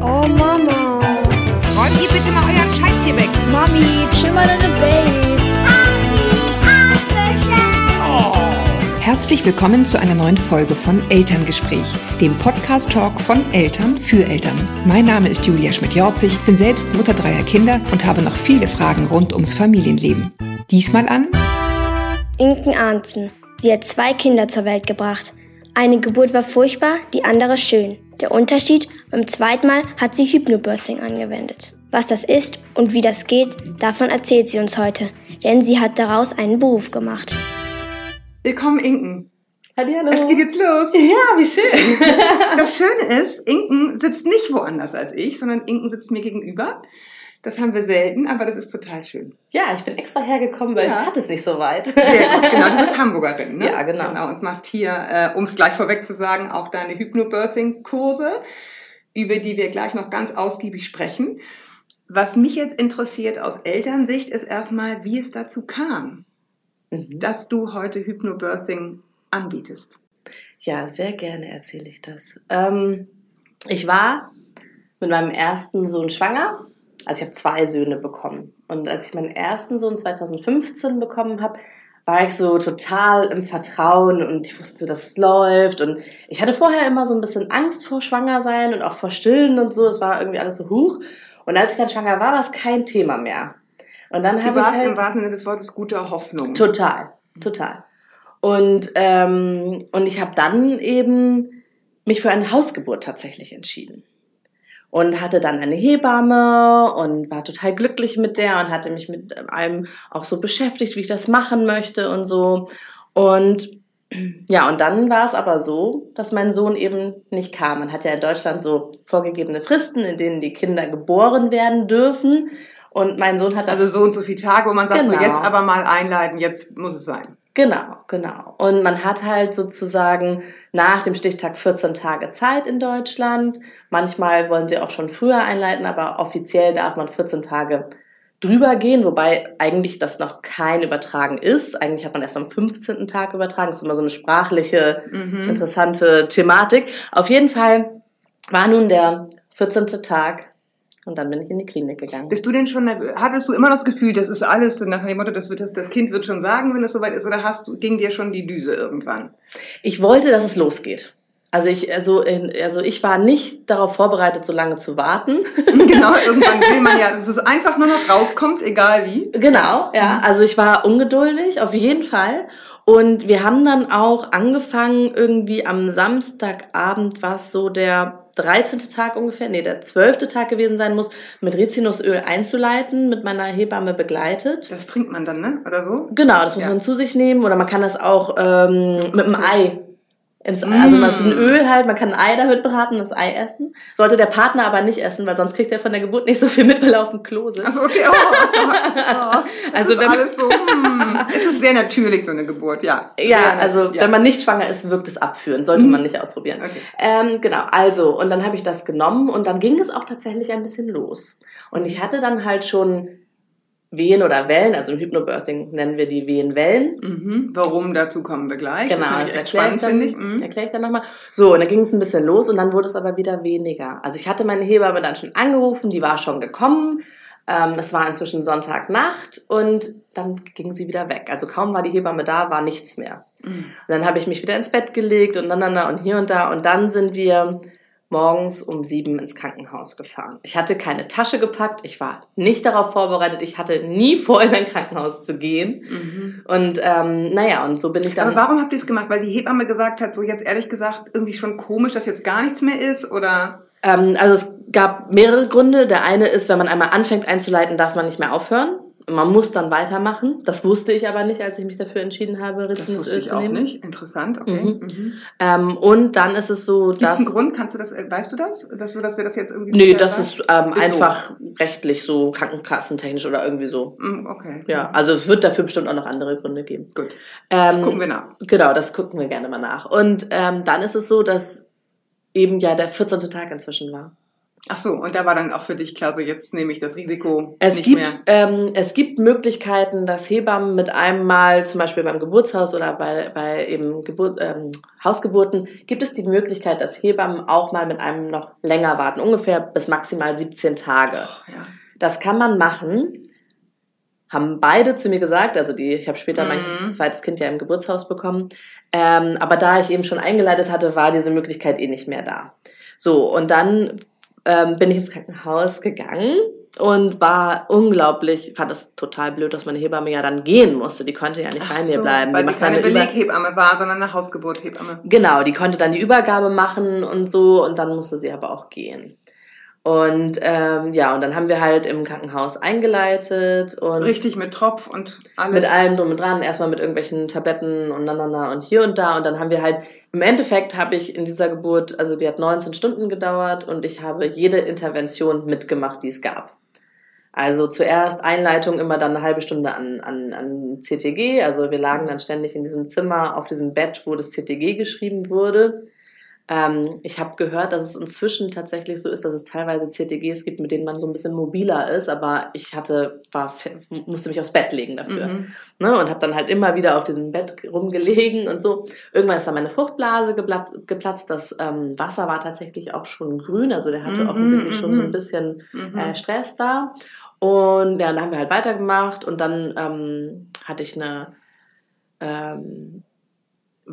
Oh Mama. Räumt ihr bitte mal euren Scheiß hier weg. Mami, chill mal deine Base. Herzlich willkommen zu einer neuen Folge von Elterngespräch, dem Podcast-Talk von Eltern für Eltern. Mein Name ist Julia Schmidt-Jorzig, bin selbst Mutter dreier Kinder und habe noch viele Fragen rund ums Familienleben. Diesmal an Inken Arnzen. Sie hat zwei Kinder zur Welt gebracht. Eine Geburt war furchtbar, die andere schön. Der Unterschied, beim zweiten Mal hat sie Hypnobirthing angewendet. Was das ist und wie das geht, davon erzählt sie uns heute, denn sie hat daraus einen Beruf gemacht. Willkommen, Inken. Hallo. Es geht jetzt los. Ja, wie schön. Das Schöne ist, Inken sitzt nicht woanders als ich, sondern Inken sitzt mir gegenüber. Das haben wir selten, aber das ist total schön. Ja, ich bin extra hergekommen, weil Ja. ich hatte es nicht so weit. Sehr gut. Genau, du bist Hamburgerin, ne? Ja, genau. genau und machst hier, äh, um es gleich vorweg zu sagen, auch deine Hypnobirthing-Kurse, über die wir gleich noch ganz ausgiebig sprechen. Was mich jetzt interessiert aus Elternsicht ist erstmal, wie es dazu kam, Mhm. dass du heute Hypnobirthing anbietest. Ja, sehr gerne erzähle ich das. Ähm, ich war mit meinem ersten Sohn schwanger. Also ich habe zwei Söhne bekommen. Und als ich meinen ersten Sohn 2015 bekommen habe, war ich so total im Vertrauen und ich wusste, dass es läuft. Und ich hatte vorher immer so ein bisschen Angst vor Schwangersein und auch vor Stillen und so. Es war irgendwie alles so hoch. Und als ich dann schwanger war, war es kein Thema mehr. Und dann Du habe ich warst halt im wahrsten Sinne des Wortes guter Hoffnung. Total, total. Und, ähm, und ich habe dann eben mich für eine Hausgeburt tatsächlich entschieden. Und hatte dann eine Hebamme und war total glücklich mit der und hatte mich mit allem auch so beschäftigt, wie ich das machen möchte und so. Und ja, und dann war es aber so, dass mein Sohn eben nicht kam. Man hat ja in Deutschland so vorgegebene Fristen, in denen die Kinder geboren werden dürfen. Und mein Sohn hat das Also so und so viele Tage, wo man sagt, so Genau. jetzt aber mal einleiten, jetzt muss es sein. Genau, genau. Und man hat halt sozusagen nach dem Stichtag 14 Tage Zeit in Deutschland. Manchmal wollen sie auch schon früher einleiten, aber offiziell darf man 14 Tage drüber gehen, wobei eigentlich das noch kein Übertragen ist. Eigentlich hat man erst am 15. Tag übertragen. Das ist immer so eine sprachliche, Mhm. interessante Thematik. Auf jeden Fall war nun der 14. Tag und dann bin ich in die Klinik gegangen. Bist du denn schon, hattest du immer das Gefühl, das ist alles nach dem Motto, das, wird, das, das Kind wird schon sagen, wenn es soweit ist, oder hast du, ging dir schon die Düse irgendwann? Ich wollte, dass es losgeht. Also ich, also, in- also ich war nicht darauf vorbereitet, so lange zu warten. genau, irgendwann will man ja, dass es einfach nur noch rauskommt, egal wie. genau, ja. Also ich war ungeduldig, auf jeden Fall. Und wir haben dann auch angefangen, irgendwie am Samstagabend, was so der 13. Tag ungefähr, nee, der 12. Tag gewesen sein muss, mit Rizinusöl einzuleiten, mit meiner Hebamme begleitet. Das trinkt man dann, ne? Oder so? Genau, das muss Ja. man zu sich nehmen oder man kann das auch ähm, mit einem Ei ins Mm. Also das ist ein Öl halt, man kann ein Ei damit braten, das Ei essen. Sollte der Partner aber nicht essen, weil sonst kriegt er von der Geburt nicht so viel mit, weil er auf dem Klo sitzt. Achso, okay, oh, Gott. Oh, das Also ist wenn- alles so, hm, es ist sehr natürlich, so eine Geburt, ja. Ja, Sehr, also ja. wenn man nicht schwanger ist, wirkt es abführen. Sollte Mhm. man nicht ausprobieren. Okay. Ähm, genau, also, und dann habe ich das genommen und dann ging es auch tatsächlich ein bisschen los. Und ich hatte dann halt schon Wehen oder Wellen, also im Hypnobirthing nennen wir die Wehenwellen. Mhm. Warum, dazu kommen wir gleich. Genau, das ich echt erkläre ich, dann, ich. Mhm. erkläre ich dann nochmal. So, und dann ging es ein bisschen los und dann wurde es aber wieder weniger. Also ich hatte meine Hebamme dann schon angerufen, die war schon gekommen. Ähm, es war inzwischen Sonntagnacht und dann ging sie wieder weg. Also kaum war die Hebamme da, war nichts mehr. Mhm. Und dann habe ich mich wieder ins Bett gelegt und dann, dann, dann und hier und da. Und dann sind wir morgens um sieben ins Krankenhaus gefahren. Ich hatte keine Tasche gepackt, ich war nicht darauf vorbereitet, ich hatte nie vor, in ein Krankenhaus zu gehen. Mhm. Und ähm, naja, und so bin ich dann. Aber warum habt ihr es gemacht? Weil die Hebamme gesagt hat, so jetzt ehrlich gesagt, irgendwie schon komisch, dass jetzt gar nichts mehr ist? Oder? Ähm, also es gab mehrere Gründe. Der eine ist, wenn man einmal anfängt einzuleiten, darf man nicht mehr aufhören. Man muss dann weitermachen. Das wusste ich aber nicht, als ich mich dafür entschieden habe, Das wusste Rizinusöl ich zu auch nehmen. nicht. Interessant, okay. Mhm. Mhm. Ähm, und dann ist es so, Gibt es dass einen Grund? Kannst du das, äh, weißt du das? Dass, du, dass wir das jetzt irgendwie... nee, das ist ähm, Ist so. einfach rechtlich so krankenkassentechnisch oder irgendwie so. Mm, Okay. Ja, also es wird dafür bestimmt auch noch andere Gründe geben. Gut. Ähm, Gucken wir nach. Genau, das gucken wir gerne mal nach. Und ähm, dann ist es so, dass eben ja der 14. Tag inzwischen war. Ach so, und da war dann auch für dich klar, so jetzt nehme ich das Risiko Es nicht gibt, mehr. ähm, es gibt Möglichkeiten, dass Hebammen mit einem Mal, zum Beispiel beim Geburtshaus oder bei, bei eben Geburt, ähm, Hausgeburten, gibt es die Möglichkeit, dass Hebammen auch mal mit einem noch länger warten, ungefähr bis maximal 17 Tage. Ja. Das kann man machen. Haben beide zu mir gesagt, also die, ich habe später mein Mhm. zweites Kind ja im Geburtshaus bekommen. Ähm, aber da ich eben schon eingeleitet hatte, war diese Möglichkeit eh nicht mehr da. So, und dann ähm, bin ich ins Krankenhaus gegangen und war unglaublich, fand es total blöd, dass meine Hebamme ja dann gehen musste. Die konnte ja nicht Ach bei mir so, bleiben. Weil die dann keine Beleghebamme war, sondern eine Hausgeburthebamme. Genau, die konnte dann die Übergabe machen und so und dann musste sie aber auch gehen. Und ähm, ja, und dann haben wir halt im Krankenhaus eingeleitet und Richtig mit Tropf und alles. mit allem drum und dran, erstmal mit irgendwelchen Tabletten und na, na, na und hier und da und dann haben wir halt, im Endeffekt habe ich in dieser Geburt, also die hat 19 Stunden gedauert und ich habe jede Intervention mitgemacht, die es gab. Also zuerst Einleitung immer dann eine halbe Stunde an, an, an CTG, also wir lagen dann ständig in diesem Zimmer auf diesem Bett, wo das CTG geschrieben wurde. Ähm, ich habe gehört, dass es inzwischen tatsächlich so ist, dass es teilweise CTGs gibt, mit denen man so ein bisschen mobiler ist, aber ich hatte, war, musste mich aufs Bett legen dafür. Mhm. Ne, und habe dann halt immer wieder auf diesem Bett rumgelegen und so. Irgendwann ist dann meine Fruchtblase geplatzt. geplatzt. Das ähm, Wasser war tatsächlich auch schon grün, also der hatte Mhm, offensichtlich schon so ein mhm. bisschen Mhm. äh, Stress da. Und ja, dann haben wir halt weitergemacht und dann ähm, hatte ich eine, ähm,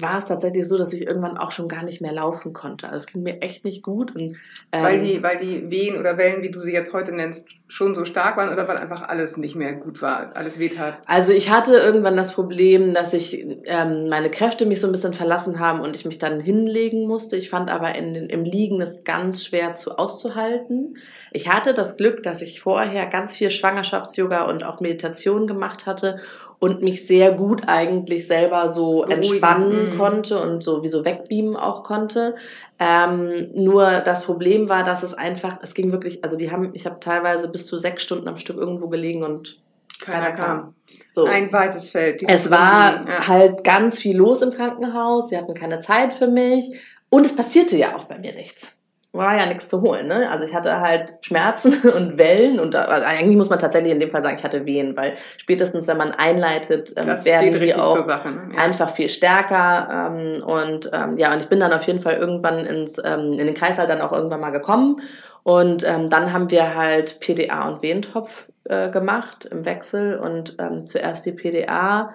war es tatsächlich so, dass ich irgendwann auch schon gar nicht mehr laufen konnte. Also es ging mir echt nicht gut. Und, ähm, weil, die, weil die Wehen oder Wellen, wie du sie jetzt heute nennst, schon so stark waren oder weil einfach alles nicht mehr gut war, alles wehtat. Also ich hatte irgendwann das Problem, dass ich ähm, meine Kräfte mich so ein bisschen verlassen haben und ich mich dann hinlegen musste. Ich fand aber in, im Liegen es ganz schwer zu auszuhalten. Ich hatte das Glück, dass ich vorher ganz viel Schwangerschafts-Yoga und auch Meditation gemacht hatte und mich sehr gut eigentlich selber so Beruhigen, entspannen mhm. konnte und so wie so wegbeamen auch konnte. Ähm, nur das Problem war, dass es einfach, es ging wirklich, also die haben, ich habe teilweise bis zu sechs Stunden am Stück irgendwo gelegen und Keiner kam. so. Ein weites Feld. Es war ja. halt ganz viel los im Krankenhaus. Sie hatten keine Zeit für mich. Und es passierte ja auch bei mir nichts. War ja nichts zu holen. Ne? Also ich hatte halt Schmerzen und Wellen. Und also eigentlich muss man tatsächlich in dem Fall sagen, ich hatte Wehen. Weil spätestens, wenn man einleitet, ähm, Das werden die auch Sache. Ne? Ja. einfach viel stärker. Ähm, und ähm, ja, und ich bin dann auf jeden Fall irgendwann ins, ähm, in den Kreißsaal dann auch irgendwann mal gekommen. Und ähm, dann haben wir halt PDA und Wehentopf äh, gemacht im Wechsel. Und ähm, zuerst die PDA.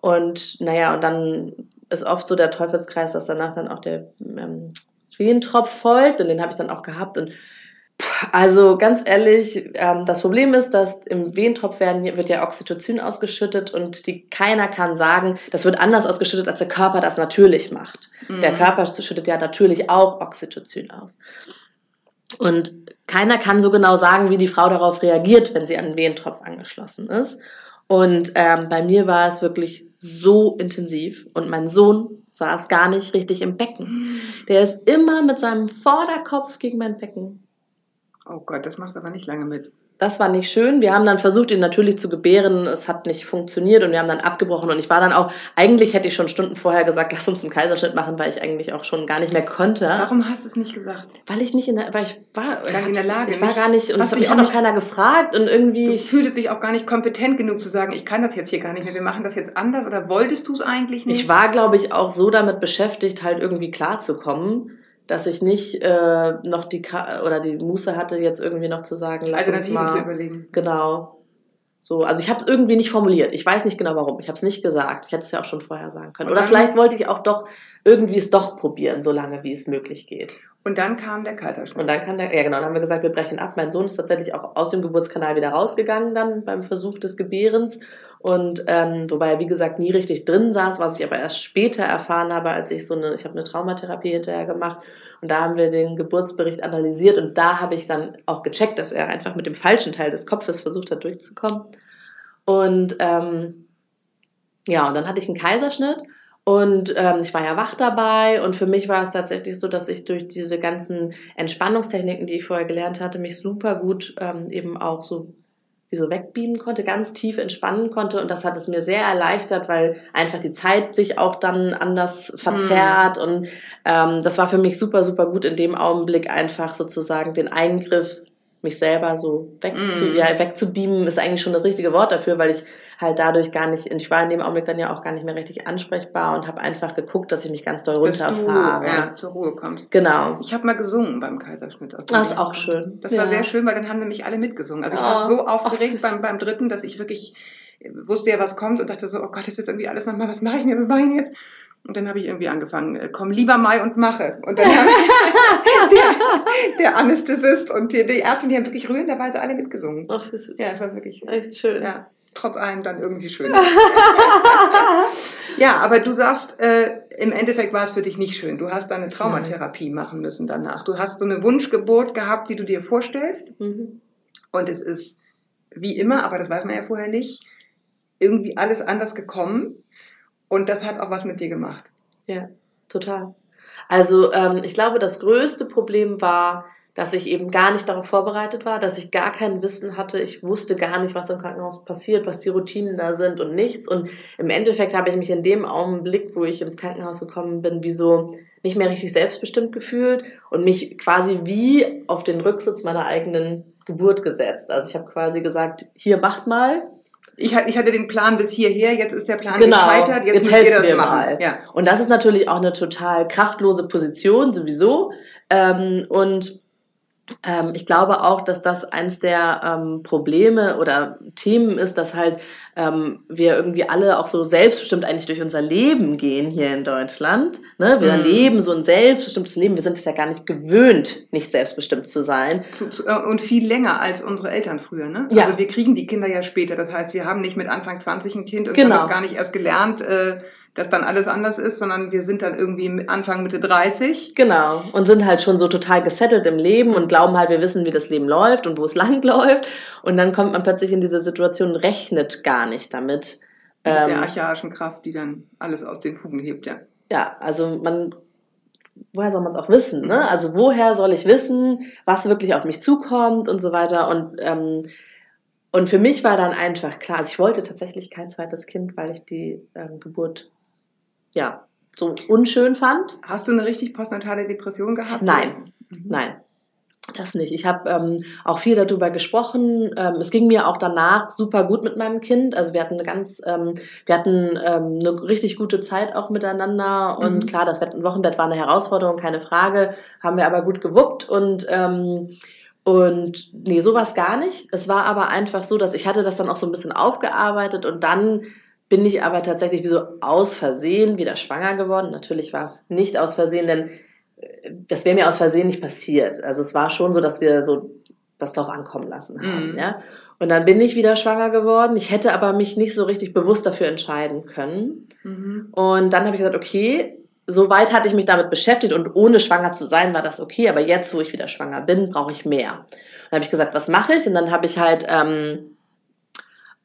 Und naja, und dann ist oft so der Teufelskreis, dass danach dann auch der ähm, Wehentropf folgt. Und den habe ich dann auch gehabt. Und also ganz ehrlich, ähm, das Problem ist, dass im Wehentropf werden, wird ja Oxytocin ausgeschüttet und die, keiner kann sagen, das wird anders ausgeschüttet, als der Körper das natürlich macht. Der Mhm. Körper schüttet ja natürlich auch Oxytocin aus. Und keiner kann so genau sagen, wie die Frau darauf reagiert, wenn sie an den Wehentropf angeschlossen ist. Und ähm, bei mir war es wirklich so intensiv und mein Sohn saß gar nicht richtig im Becken. Der ist immer mit seinem Vorderkopf gegen mein Becken Oh Gott, das machst du aber nicht lange mit. Das war nicht schön. Wir haben dann versucht, ihn natürlich zu gebären. Es hat nicht funktioniert und wir haben dann abgebrochen. Und ich war dann auch, eigentlich hätte ich schon Stunden vorher gesagt, lass uns einen Kaiserschnitt machen, weil ich eigentlich auch schon gar nicht mehr konnte. Warum hast du es nicht gesagt? Weil ich nicht in der, weil ich war Gar nicht in der Lage, Ich war gar nicht, und das hat mich auch noch keiner gefragt und Du irgendwie. fühltest dich auch gar nicht kompetent genug zu sagen, ich kann das jetzt hier gar nicht mehr, wir machen das jetzt anders oder wolltest du es eigentlich nicht? Ich war, glaube ich, auch so damit beschäftigt, halt irgendwie klarzukommen, dass ich nicht äh, noch die Ka oder die Muße hatte, jetzt irgendwie noch zu sagen, lass uns Alternativen zu mal. überlegen. Genau. So, also ich habe es irgendwie nicht formuliert. Ich weiß nicht genau warum. Ich habe es nicht gesagt. Ich hätte es ja auch schon vorher sagen können. Oder vielleicht wollte ich auch doch irgendwie es doch probieren, solange wie es möglich geht. Und dann kam der Kaiserschnitt. Und dann kann der, ja genau, dann haben wir gesagt, wir brechen ab. Mein Sohn ist tatsächlich auch aus dem Geburtskanal wieder rausgegangen dann beim Versuch des Gebärens. Und ähm, wobei er, wie gesagt, nie richtig drin saß, was ich aber erst später erfahren habe, als ich so eine, ich habe eine Traumatherapie hinterher gemacht. Und da haben wir den Geburtsbericht analysiert und da habe ich dann auch gecheckt, dass er einfach mit dem falschen Teil des Kopfes versucht hat, durchzukommen. Und ähm, ja, und dann hatte ich einen Kaiserschnitt und ähm, ich war ja wach dabei und für mich war es tatsächlich so, dass ich durch diese ganzen Entspannungstechniken, die ich vorher gelernt hatte, mich super gut ähm, eben auch so, wie so wegbeamen konnte, ganz tief entspannen konnte. Und das hat es mir sehr erleichtert, weil einfach die Zeit sich auch dann anders verzerrt. Mm. Und ähm, das war für mich super, super gut in dem Augenblick einfach sozusagen den Eingriff, mich selber so wegzu, mm. ja, wegzubeamen, ist eigentlich schon das richtige Wort dafür, weil ich halt dadurch gar nicht, ich war in dem Augenblick dann ja auch gar nicht mehr richtig ansprechbar und habe einfach geguckt, dass ich mich ganz doll runterfahre. ja, zur Ruhe kommst. Genau. Ich habe mal gesungen beim Kaiserschnitt. Also das ist auch schön. Das ja. war sehr schön, weil dann haben nämlich alle mitgesungen. Also ich war oh, so aufgeregt beim, beim dritten, dass ich wirklich wusste ja, was kommt und dachte so, oh Gott, ist jetzt irgendwie alles nochmal, was mache ich denn, was mache ich jetzt? Und dann habe ich irgendwie angefangen, äh, komm lieber Mai und mache. Und dann habe der, der Anästhesist und die, die Ärzte, die haben wirklich rührenderweise alle mitgesungen. Ach, das ist ja, es war wirklich echt schön. Ja trotz allem dann irgendwie schön. ja, aber du sagst, äh, im Endeffekt war es für dich nicht schön. Du hast deine Traumatherapie Nein. machen müssen danach. Du hast so eine Wunschgeburt gehabt, die du dir vorstellst. Mhm. Und es ist wie immer, aber das weiß man ja vorher nicht, irgendwie alles anders gekommen. Und das hat auch was mit dir gemacht. Ja, total. Also ähm, ich glaube, das größte Problem war, dass ich eben gar nicht darauf vorbereitet war, dass ich gar kein Wissen hatte. Ich wusste gar nicht, was im Krankenhaus passiert, was die Routinen da sind und nichts. Und im Endeffekt habe ich mich in dem Augenblick, wo ich ins Krankenhaus gekommen bin, wie so nicht mehr richtig selbstbestimmt gefühlt und mich quasi wie auf den Rücksitz meiner eigenen Geburt gesetzt. Also ich habe quasi gesagt, hier macht mal, ich, ich hatte den Plan bis hierher, jetzt ist der Plan genau, gescheitert, jetzt, jetzt müsst ihr das machen. Mal. Ja. Und das ist natürlich auch eine total kraftlose Position sowieso. Ähm, und ähm, ich glaube auch, dass das eins der ähm, Probleme oder Themen ist, dass halt ähm, wir irgendwie alle auch so selbstbestimmt eigentlich durch unser Leben gehen hier in Deutschland. Ne? Wir mhm. leben so ein selbstbestimmtes Leben. Wir sind es ja gar nicht gewöhnt, nicht selbstbestimmt zu sein. Zu, zu, äh, und viel länger als unsere Eltern früher. Ne? Ja. Also wir kriegen die Kinder ja später. Das heißt, wir haben nicht mit Anfang 20 ein Kind und genau. haben das gar nicht erst gelernt. Äh, dass dann alles anders ist, sondern wir sind dann irgendwie Anfang Mitte 30. Genau. Und sind halt schon so total gesettelt im Leben und glauben halt, wir wissen, wie das Leben läuft und wo es lang läuft. Und dann kommt man plötzlich in diese Situation und rechnet gar nicht damit. Mit ähm, der archaischen Kraft, die dann alles aus den Fugen hebt, ja. Ja, also man, woher soll man es auch wissen, ne? Also woher soll ich wissen, was wirklich auf mich zukommt und so weiter und, ähm, und für mich war dann einfach klar, also ich wollte tatsächlich kein zweites Kind, weil ich die ähm, Geburt ja, so unschön fand. Hast du eine richtig postnatale Depression gehabt? Nein, mhm. nein. Das nicht. Ich habe ähm, auch viel darüber gesprochen. Ähm, es ging mir auch danach super gut mit meinem Kind. Also wir hatten eine ganz, ähm, wir hatten ähm, eine richtig gute Zeit auch miteinander. Und mhm. klar, das Wochenbett war eine Herausforderung, keine Frage. Haben wir aber gut gewuppt und ähm, und nee, sowas gar nicht. Es war aber einfach so, dass ich hatte das dann auch so ein bisschen aufgearbeitet und dann bin ich aber tatsächlich wie so aus Versehen wieder schwanger geworden. Natürlich war es nicht aus Versehen, denn äh, das wäre mir aus Versehen nicht passiert. Also es war schon so, dass wir so das drauf ankommen lassen haben. Mhm. Ja? Und dann bin ich wieder schwanger geworden. Ich hätte aber mich nicht so richtig bewusst dafür entscheiden können. Mhm. Und dann habe ich gesagt, okay, so weit hatte ich mich damit beschäftigt und ohne schwanger zu sein war das okay. Aber jetzt, wo ich wieder schwanger bin, brauche ich mehr. Dann habe ich gesagt, was mache ich? Und dann habe ich halt ähm,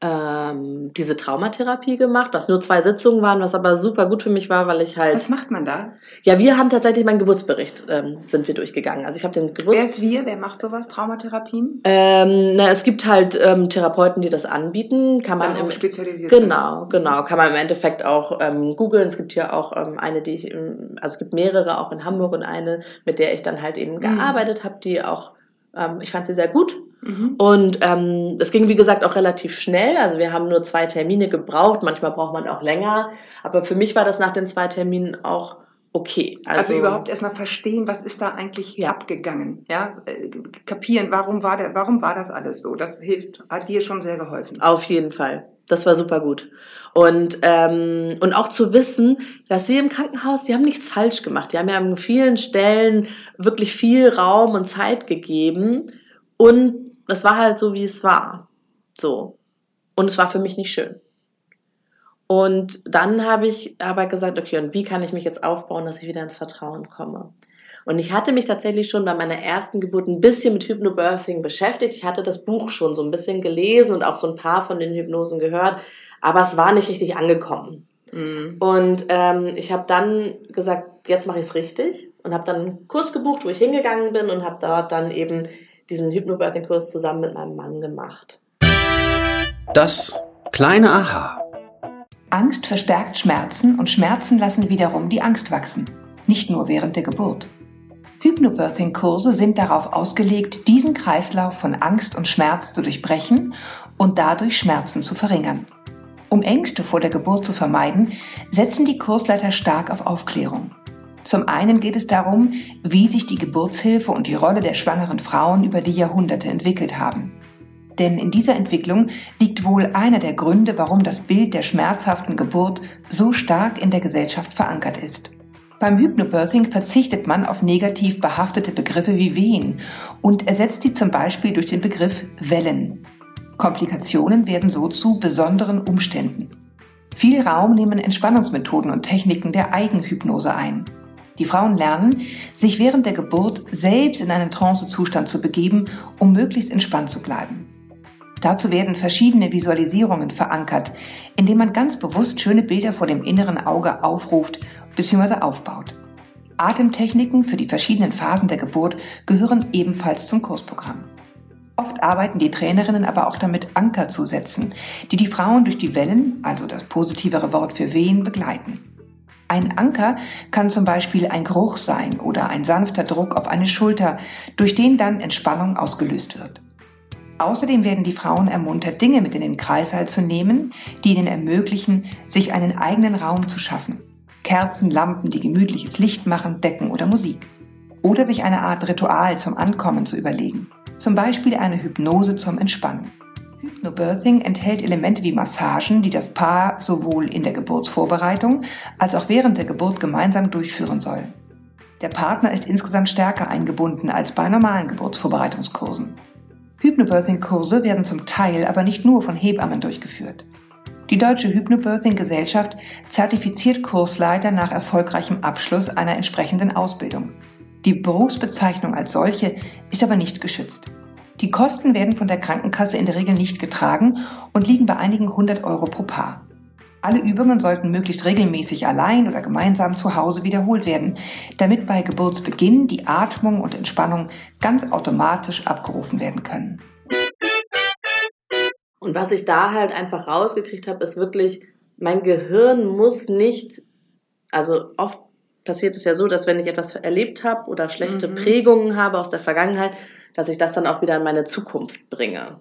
ähm, diese Traumatherapie gemacht, was nur zwei Sitzungen waren, was aber super gut für mich war, weil ich halt. Was macht man da? Ja, wir haben tatsächlich meinen Geburtsbericht ähm, sind wir durchgegangen. Also ich habe den Geburts. Wer ist wir? Wer macht sowas? Traumatherapien? Ähm, na, es gibt halt ähm, Therapeuten, die das anbieten. Kann man im, spezialisiert. Genau, genau. Kann man im Endeffekt auch ähm, googeln. Es gibt hier auch ähm, eine, die ich, also es gibt mehrere auch in Hamburg und eine, mit der ich dann halt eben mhm. gearbeitet habe, die auch ähm, ich fand sie sehr gut. Mhm. Und ähm, es ging, wie gesagt, auch relativ schnell. Also wir haben nur zwei Termine gebraucht. Manchmal braucht man auch länger. Aber für mich war das nach den zwei Terminen auch okay. Also, also überhaupt erstmal verstehen, was ist da eigentlich ja. abgegangen. Ja, äh, kapieren, warum war, der, warum war das alles so. Das hilft, hat dir schon sehr geholfen. Auf jeden Fall. Das war super gut. Und, ähm, und auch zu wissen, dass sie im Krankenhaus, sie haben nichts falsch gemacht. Die haben ja an vielen Stellen wirklich viel Raum und Zeit gegeben. Und es war halt so, wie es war. So. Und es war für mich nicht schön. Und dann habe ich aber gesagt, okay, und wie kann ich mich jetzt aufbauen, dass ich wieder ins Vertrauen komme? Und ich hatte mich tatsächlich schon bei meiner ersten Geburt ein bisschen mit Hypnobirthing beschäftigt. Ich hatte das Buch schon so ein bisschen gelesen und auch so ein paar von den Hypnosen gehört aber es war nicht richtig angekommen. Mhm. Und ähm, ich habe dann gesagt, jetzt mache ich es richtig und habe dann einen Kurs gebucht, wo ich hingegangen bin und habe dort dann eben diesen Hypnobirthing-Kurs zusammen mit meinem Mann gemacht. Das kleine Aha. Angst verstärkt Schmerzen und Schmerzen lassen wiederum die Angst wachsen, nicht nur während der Geburt. Hypnobirthing-Kurse sind darauf ausgelegt, diesen Kreislauf von Angst und Schmerz zu durchbrechen und dadurch Schmerzen zu verringern. Um Ängste vor der Geburt zu vermeiden, setzen die Kursleiter stark auf Aufklärung. Zum einen geht es darum, wie sich die Geburtshilfe und die Rolle der schwangeren Frauen über die Jahrhunderte entwickelt haben. Denn in dieser Entwicklung liegt wohl einer der Gründe, warum das Bild der schmerzhaften Geburt so stark in der Gesellschaft verankert ist. Beim Hypnobirthing verzichtet man auf negativ behaftete Begriffe wie Wehen und ersetzt sie zum Beispiel durch den Begriff Wellen. Komplikationen werden so zu besonderen Umständen. Viel Raum nehmen Entspannungsmethoden und Techniken der Eigenhypnose ein. Die Frauen lernen, sich während der Geburt selbst in einen Trancezustand zu begeben, um möglichst entspannt zu bleiben. Dazu werden verschiedene Visualisierungen verankert, indem man ganz bewusst schöne Bilder vor dem inneren Auge aufruft bzw. aufbaut. Atemtechniken für die verschiedenen Phasen der Geburt gehören ebenfalls zum Kursprogramm. Oft arbeiten die Trainerinnen aber auch damit, Anker zu setzen, die die Frauen durch die Wellen, also das positivere Wort für Wehen, begleiten. Ein Anker kann zum Beispiel ein Geruch sein oder ein sanfter Druck auf eine Schulter, durch den dann Entspannung ausgelöst wird. Außerdem werden die Frauen ermuntert, Dinge mit in den Kreißsaal zu nehmen, die ihnen ermöglichen, sich einen eigenen Raum zu schaffen. Kerzen, Lampen, die gemütliches Licht machen, Decken oder Musik. Oder sich eine Art Ritual zum Ankommen zu überlegen. Zum Beispiel eine Hypnose zum Entspannen. Hypnobirthing enthält Elemente wie Massagen, die das Paar sowohl in der Geburtsvorbereitung als auch während der Geburt gemeinsam durchführen soll. Der Partner ist insgesamt stärker eingebunden als bei normalen Geburtsvorbereitungskursen. Hypnobirthing-Kurse werden zum Teil aber nicht nur von Hebammen durchgeführt. Die Deutsche Hypnobirthing-Gesellschaft zertifiziert Kursleiter nach erfolgreichem Abschluss einer entsprechenden Ausbildung. Die Berufsbezeichnung als solche ist aber nicht geschützt. Die Kosten werden von der Krankenkasse in der Regel nicht getragen und liegen bei einigen hundert Euro pro Paar. Alle Übungen sollten möglichst regelmäßig allein oder gemeinsam zu Hause wiederholt werden, damit bei Geburtsbeginn die Atmung und Entspannung ganz automatisch abgerufen werden können. Und was ich da halt einfach rausgekriegt habe, ist wirklich, mein Gehirn muss nicht, also oft passiert es ja so, dass wenn ich etwas erlebt habe oder schlechte mhm. Prägungen habe aus der Vergangenheit, dass ich das dann auch wieder in meine Zukunft bringe.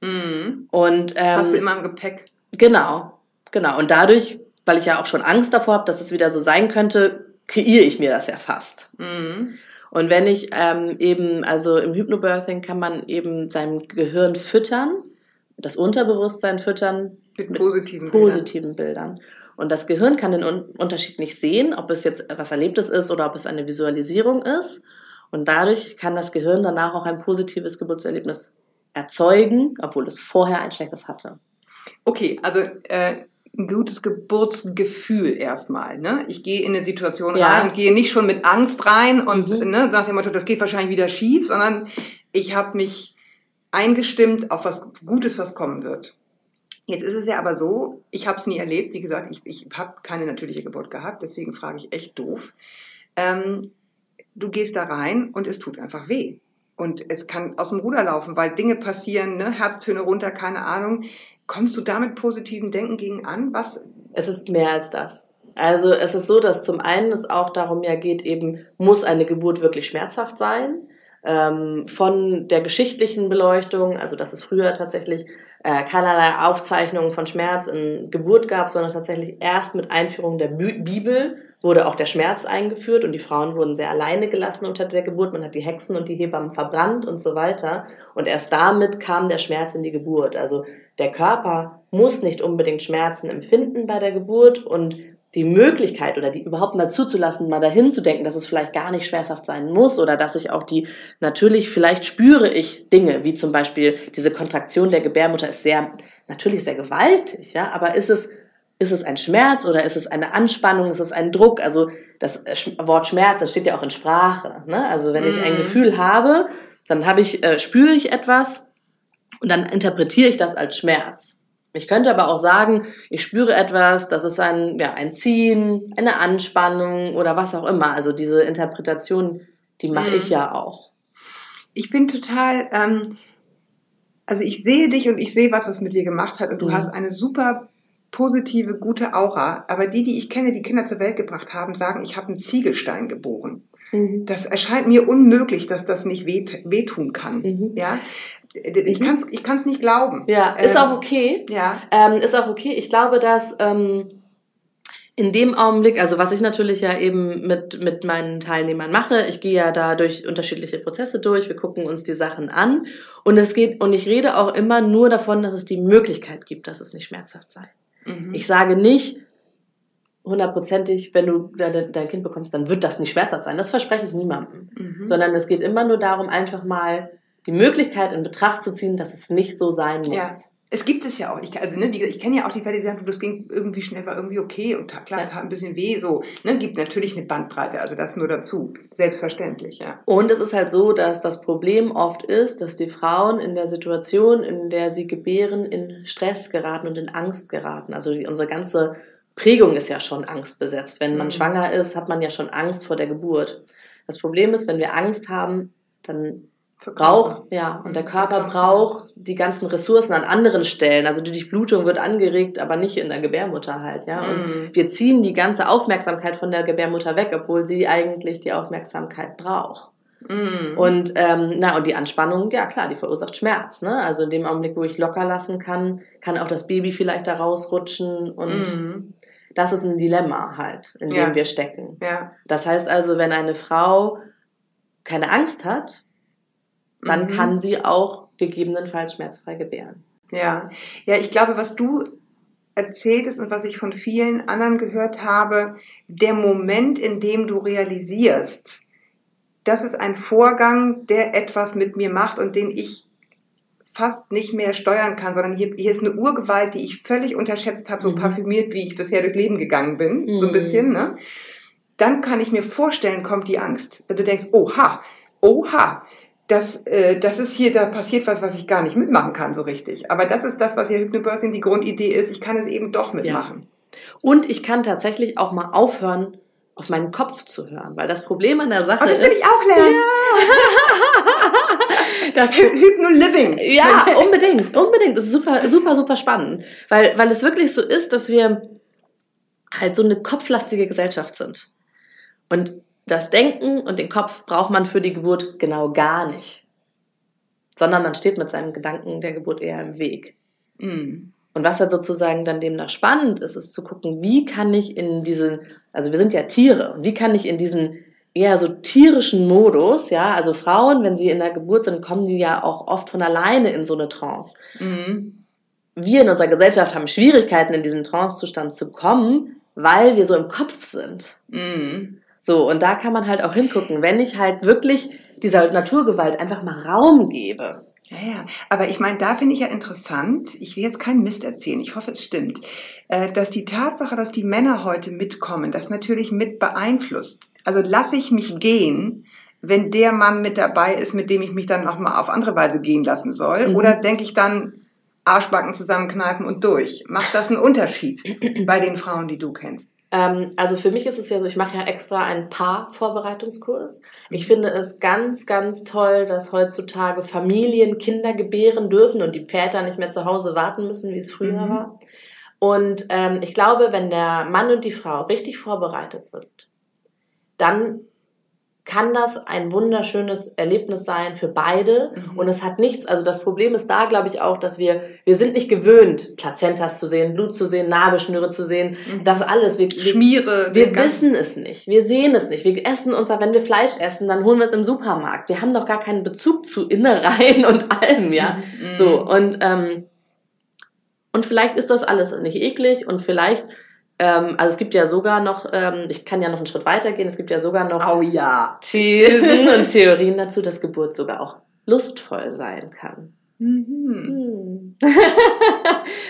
Mhm. Und ähm, hast du immer im Gepäck. Genau. Genau, und dadurch, weil ich ja auch schon Angst davor habe, dass es wieder so sein könnte, kreiere ich mir das ja fast. Mhm. Und wenn ich ähm, eben, also im Hypnobirthing kann man eben sein Gehirn füttern, das Unterbewusstsein füttern mit positiven, positiven Bildern. Bildern. Und das Gehirn kann den Unterschied nicht sehen, ob es jetzt was Erlebtes ist oder ob es eine Visualisierung ist. Und dadurch kann das Gehirn danach auch ein positives Geburtserlebnis erzeugen, obwohl es vorher ein schlechtes hatte. Okay, also äh, ein gutes Geburtsgefühl erstmal. Ne? Ich gehe in eine Situation Ja. rein und gehe nicht schon mit Angst rein und Mhm. ne, nach dem Motto, das geht wahrscheinlich wieder schief, sondern ich habe mich eingestimmt auf was Gutes, was kommen wird. Jetzt ist es ja aber so, ich habe es nie erlebt. Wie gesagt, ich, ich habe keine natürliche Geburt gehabt, deswegen frage ich echt doof. Ähm, du gehst da rein und es tut einfach weh. Und es kann aus dem Ruder laufen, weil Dinge passieren, ne? Herztöne runter, keine Ahnung. Kommst du da mit positivem Denken gegen an? Was? Es ist mehr als das. Also es ist so, dass zum einen es auch darum ja geht, eben muss eine Geburt wirklich schmerzhaft sein. Ähm, von der geschichtlichen Beleuchtung, also dass es früher tatsächlich äh, keinerlei Aufzeichnungen von Schmerz in Geburt gab, sondern tatsächlich erst mit Einführung der Bibel wurde auch der Schmerz eingeführt und die Frauen wurden sehr alleine gelassen unter der Geburt. Man hat die Hexen und die Hebammen verbrannt und so weiter. Und erst damit kam der Schmerz in die Geburt. Also der Körper muss nicht unbedingt Schmerzen empfinden bei der Geburt und die Möglichkeit oder die überhaupt mal zuzulassen, mal dahin zu denken, dass es vielleicht gar nicht schmerzhaft sein muss oder dass ich auch die, natürlich, vielleicht spüre ich Dinge, wie zum Beispiel diese Kontraktion der Gebärmutter ist sehr, natürlich sehr gewaltig, ja, aber ist es, ist es ein Schmerz oder ist es eine Anspannung, ist es ein Druck? Also das Wort Schmerz, das steht ja auch in Sprache, ne? Also wenn ich ein Mhm. Gefühl habe, dann habe ich, äh, spüre ich etwas und dann interpretiere ich das als Schmerz. Ich könnte aber auch sagen, ich spüre etwas, das ist ein, ja, ein Ziehen, eine Anspannung oder was auch immer. Also diese Interpretation, die mache Mhm. ich ja auch. Ich bin total, ähm, Also ich sehe dich und ich sehe, was es mit dir gemacht hat und du Mhm. hast eine super positive, gute Aura. Aber die, die ich kenne, die Kinder zur Welt gebracht haben, sagen, ich habe einen Ziegelstein geboren. Das erscheint mir unmöglich, dass das nicht weht, wehtun kann. Mhm. Ja, ich kann es ich kann's nicht glauben. Ja, ist Ähm, auch okay. Ja, Ähm, ist auch okay. Ich glaube, dass ähm, in dem Augenblick, also was ich natürlich ja eben mit, mit meinen Teilnehmern mache, ich gehe ja da durch unterschiedliche Prozesse durch, wir gucken uns die Sachen an und es geht, und ich rede auch immer nur davon, dass es die Möglichkeit gibt, dass es nicht schmerzhaft sei. Mhm. Ich sage nicht hundertprozentig, wenn du dein, Kind bekommst, dann wird das nicht schmerzhaft sein. Das verspreche ich niemandem. Mhm. Sondern es geht immer nur darum, einfach mal die Möglichkeit in Betracht zu ziehen, dass es nicht so sein muss. Ja. Es gibt es ja auch. Ich, also, ne, wie gesagt, ich kenne ja auch die Fälle, die sagen, das ging irgendwie schnell, war irgendwie okay und klar, Ja. tat ein bisschen weh. So, ne, gibt natürlich eine Bandbreite, also das nur dazu. Selbstverständlich, ja. Und es ist halt so, dass das Problem oft ist, dass die Frauen in der Situation, in der sie gebären, in Stress geraten und in Angst geraten. Also unsere ganze Prägung ist ja schon angstbesetzt. Wenn man Mhm. schwanger ist, hat man ja schon Angst vor der Geburt. Das Problem ist, wenn wir Angst haben, dann braucht, ja, und der Körper braucht die ganzen Ressourcen an anderen Stellen. Also die Durchblutung wird angeregt, aber nicht in der Gebärmutter halt, ja. Und Mhm. wir ziehen die ganze Aufmerksamkeit von der Gebärmutter weg, obwohl sie eigentlich die Aufmerksamkeit braucht. Mhm. Und ähm, na und die Anspannung, ja klar, die verursacht Schmerz. Ne? Also in dem Augenblick, wo ich locker lassen kann, kann auch das Baby vielleicht da rausrutschen und Mhm. das ist ein Dilemma halt, in dem Ja. wir stecken. Ja. Das heißt also, wenn eine Frau keine Angst hat, dann Mhm. kann sie auch gegebenenfalls schmerzfrei gebären. Ja, ja, ich glaube, was du erzähltest und was ich von vielen anderen gehört habe, der Moment, in dem du realisierst, das ist ein Vorgang, der etwas mit mir macht und den ich fast nicht mehr steuern kann, sondern hier, hier ist eine Urgewalt, die ich völlig unterschätzt habe, so Mhm. parfümiert, wie ich bisher durchs Leben gegangen bin, so ein Mhm. bisschen, ne? Dann kann ich mir vorstellen, kommt die Angst. Wenn du denkst, oha, oha, das, äh, das ist hier, da passiert was, was ich gar nicht mitmachen kann so richtig. Aber das ist das, was ja Hypnobirthing die Grundidee ist. Ich kann es eben doch mitmachen. Und ich kann tatsächlich auch mal aufhören, auf meinen Kopf zu hören, weil das Problem an der Sache Und das ist, will ich auch lernen. dass Hypno-Living. Ja, unbedingt, unbedingt. Das ist super, super, super spannend. Weil, weil es wirklich so ist, dass wir halt so eine kopflastige Gesellschaft sind. Und das Denken und den Kopf braucht man für die Geburt genau gar nicht. Sondern man steht mit seinem Gedanken der Geburt eher im Weg. Mm. Und was halt sozusagen dann demnach spannend ist, ist zu gucken, wie kann ich in diesen, also wir sind ja Tiere, und wie kann ich in diesen eher so tierischen Modus, ja, also Frauen, wenn sie in der Geburt sind, kommen die ja auch oft von alleine in so eine Trance. Mm. Wir in unserer Gesellschaft haben Schwierigkeiten, in diesen Trance-Zustand zu kommen, weil wir so im Kopf sind. Mm. So, und da kann man halt auch hingucken, wenn ich halt wirklich dieser Naturgewalt einfach mal Raum gebe. Ja, ja. Aber ich meine, da finde ich ja interessant, ich will jetzt keinen Mist erzählen, ich hoffe, es stimmt, äh, dass die Tatsache, dass die Männer heute mitkommen, das natürlich mit beeinflusst. Also lasse ich mich gehen, wenn der Mann mit dabei ist, mit dem ich mich dann noch mal auf andere Weise gehen lassen soll? Mhm. Oder denke ich dann, Arschbacken zusammenkneifen und durch? Macht das einen Unterschied bei den Frauen, die du kennst? Ähm, also für mich ist es ja so, ich mache ja extra einen Paar-Vorbereitungskurs. Ich finde es ganz, ganz toll, dass heutzutage Familien Kinder gebären dürfen und die Väter nicht mehr zu Hause warten müssen, wie es früher Mhm. war. Und ähm, ich glaube, wenn der Mann und die Frau richtig vorbereitet sind, dann kann das ein wunderschönes Erlebnis sein für beide. Mhm. Und es hat nichts, also das Problem ist da, glaube ich, auch, dass wir, wir sind nicht gewöhnt, Plazentas zu sehen, Blut zu sehen, Nabelschnüre zu sehen, Mhm. das alles. Wir, wir, Schmiere. wir ganz- wissen es nicht, wir sehen es nicht. Wir essen uns, wenn wir Fleisch essen, dann holen wir es im Supermarkt. Wir haben doch gar keinen Bezug zu Innereien und allem, ja. Mhm. So, und, ähm, und vielleicht ist das alles nicht eklig und vielleicht, also es gibt ja sogar noch, ähm, ich kann ja noch einen Schritt weiter gehen, es gibt ja sogar noch Oh ja. Thesen und Theorien dazu, dass Geburt sogar auch lustvoll sein kann. Mhm. Hm.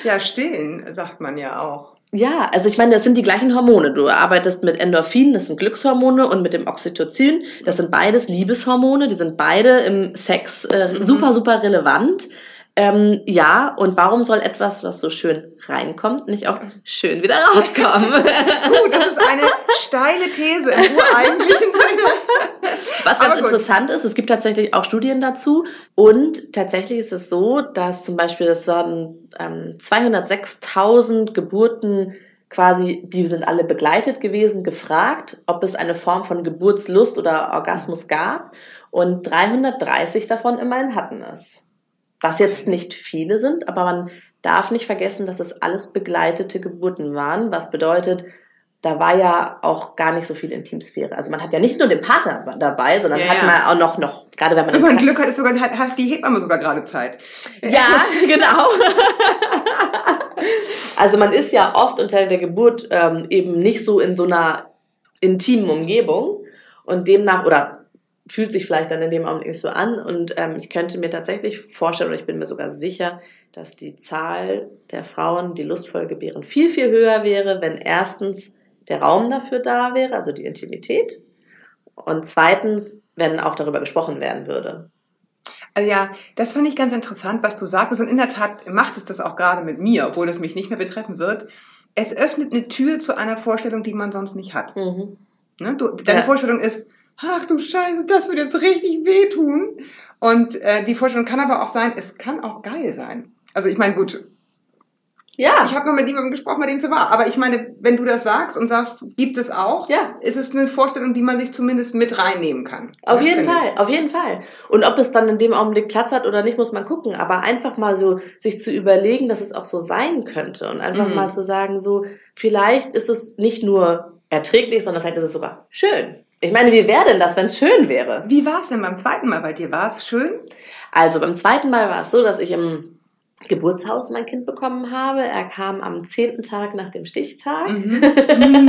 Ja, stillen, sagt man ja auch. Ja, also ich meine, das sind die gleichen Hormone. Du arbeitest mit Endorphin, das sind Glückshormone, und mit dem Oxytocin, das sind beides Liebeshormone, die sind beide im Sex äh, Mhm. super, super relevant. Ähm, ja, und warum soll etwas, was so schön reinkommt, nicht auch schön wieder rauskommen? Gut, das ist eine steile These im ureigentlichen Sinne. Was ganz interessant ist, es gibt tatsächlich auch Studien dazu. Und tatsächlich ist es so, dass zum Beispiel, das waren ähm, 206.000 Geburten quasi, die sind alle begleitet gewesen, gefragt, ob es eine Form von Geburtslust oder Orgasmus gab. Und 330 davon immerhin hatten es. Was jetzt nicht viele sind, aber man darf nicht vergessen, dass es alles begleitete Geburten waren, was bedeutet, da war ja auch gar nicht so viel Intimsphäre. Also man hat ja nicht nur den Partner dabei, sondern Ja, hat ja. man auch noch, noch gerade wenn man Wenn man Glück hat, ist sogar, hat, hat die Hebamme sogar gerade Zeit. ja, genau. also man ist ja oft unter der Geburt ähm, eben nicht so in so einer intimen Umgebung und demnach, oder fühlt sich vielleicht dann in dem Augenblick nicht so an. Und ähm, ich könnte mir tatsächlich vorstellen, oder ich bin mir sogar sicher, dass die Zahl der Frauen, die lustvoll gebären, viel, viel höher wäre, wenn erstens der Raum dafür da wäre, also die Intimität. Und zweitens, wenn auch darüber gesprochen werden würde. Also ja, das fand ich ganz interessant, was du sagtest. Und in der Tat macht es das auch gerade mit mir, obwohl es mich nicht mehr betreffen wird. Es öffnet eine Tür zu einer Vorstellung, die man sonst nicht hat. Mhm. Ne? Du, deine Ja. Vorstellung ist, ach du Scheiße, das wird jetzt richtig wehtun. Und äh, die Vorstellung kann aber auch sein, es kann auch geil sein. Also ich meine, gut, Ja. ich habe noch mit jemandem gesprochen, bei dem es so war. Aber ich meine, wenn du das sagst und sagst, gibt es auch, Ja. ist es eine Vorstellung, die man sich zumindest mit reinnehmen kann. Auf jeden. Fall, auf jeden Fall. Und ob es dann in dem Augenblick Platz hat oder nicht, muss man gucken. Aber einfach mal so sich zu überlegen, dass es auch so sein könnte und einfach Mhm. mal zu sagen, so vielleicht ist es nicht nur erträglich, sondern vielleicht ist es sogar schön. Ich meine, wie wäre denn das, wenn es schön wäre? Wie war es denn beim zweiten Mal bei dir? War es schön? Also beim zweiten Mal war es so, dass ich im Geburtshaus mein Kind bekommen habe. Er kam am zehnten Tag nach dem Stichtag. Mhm.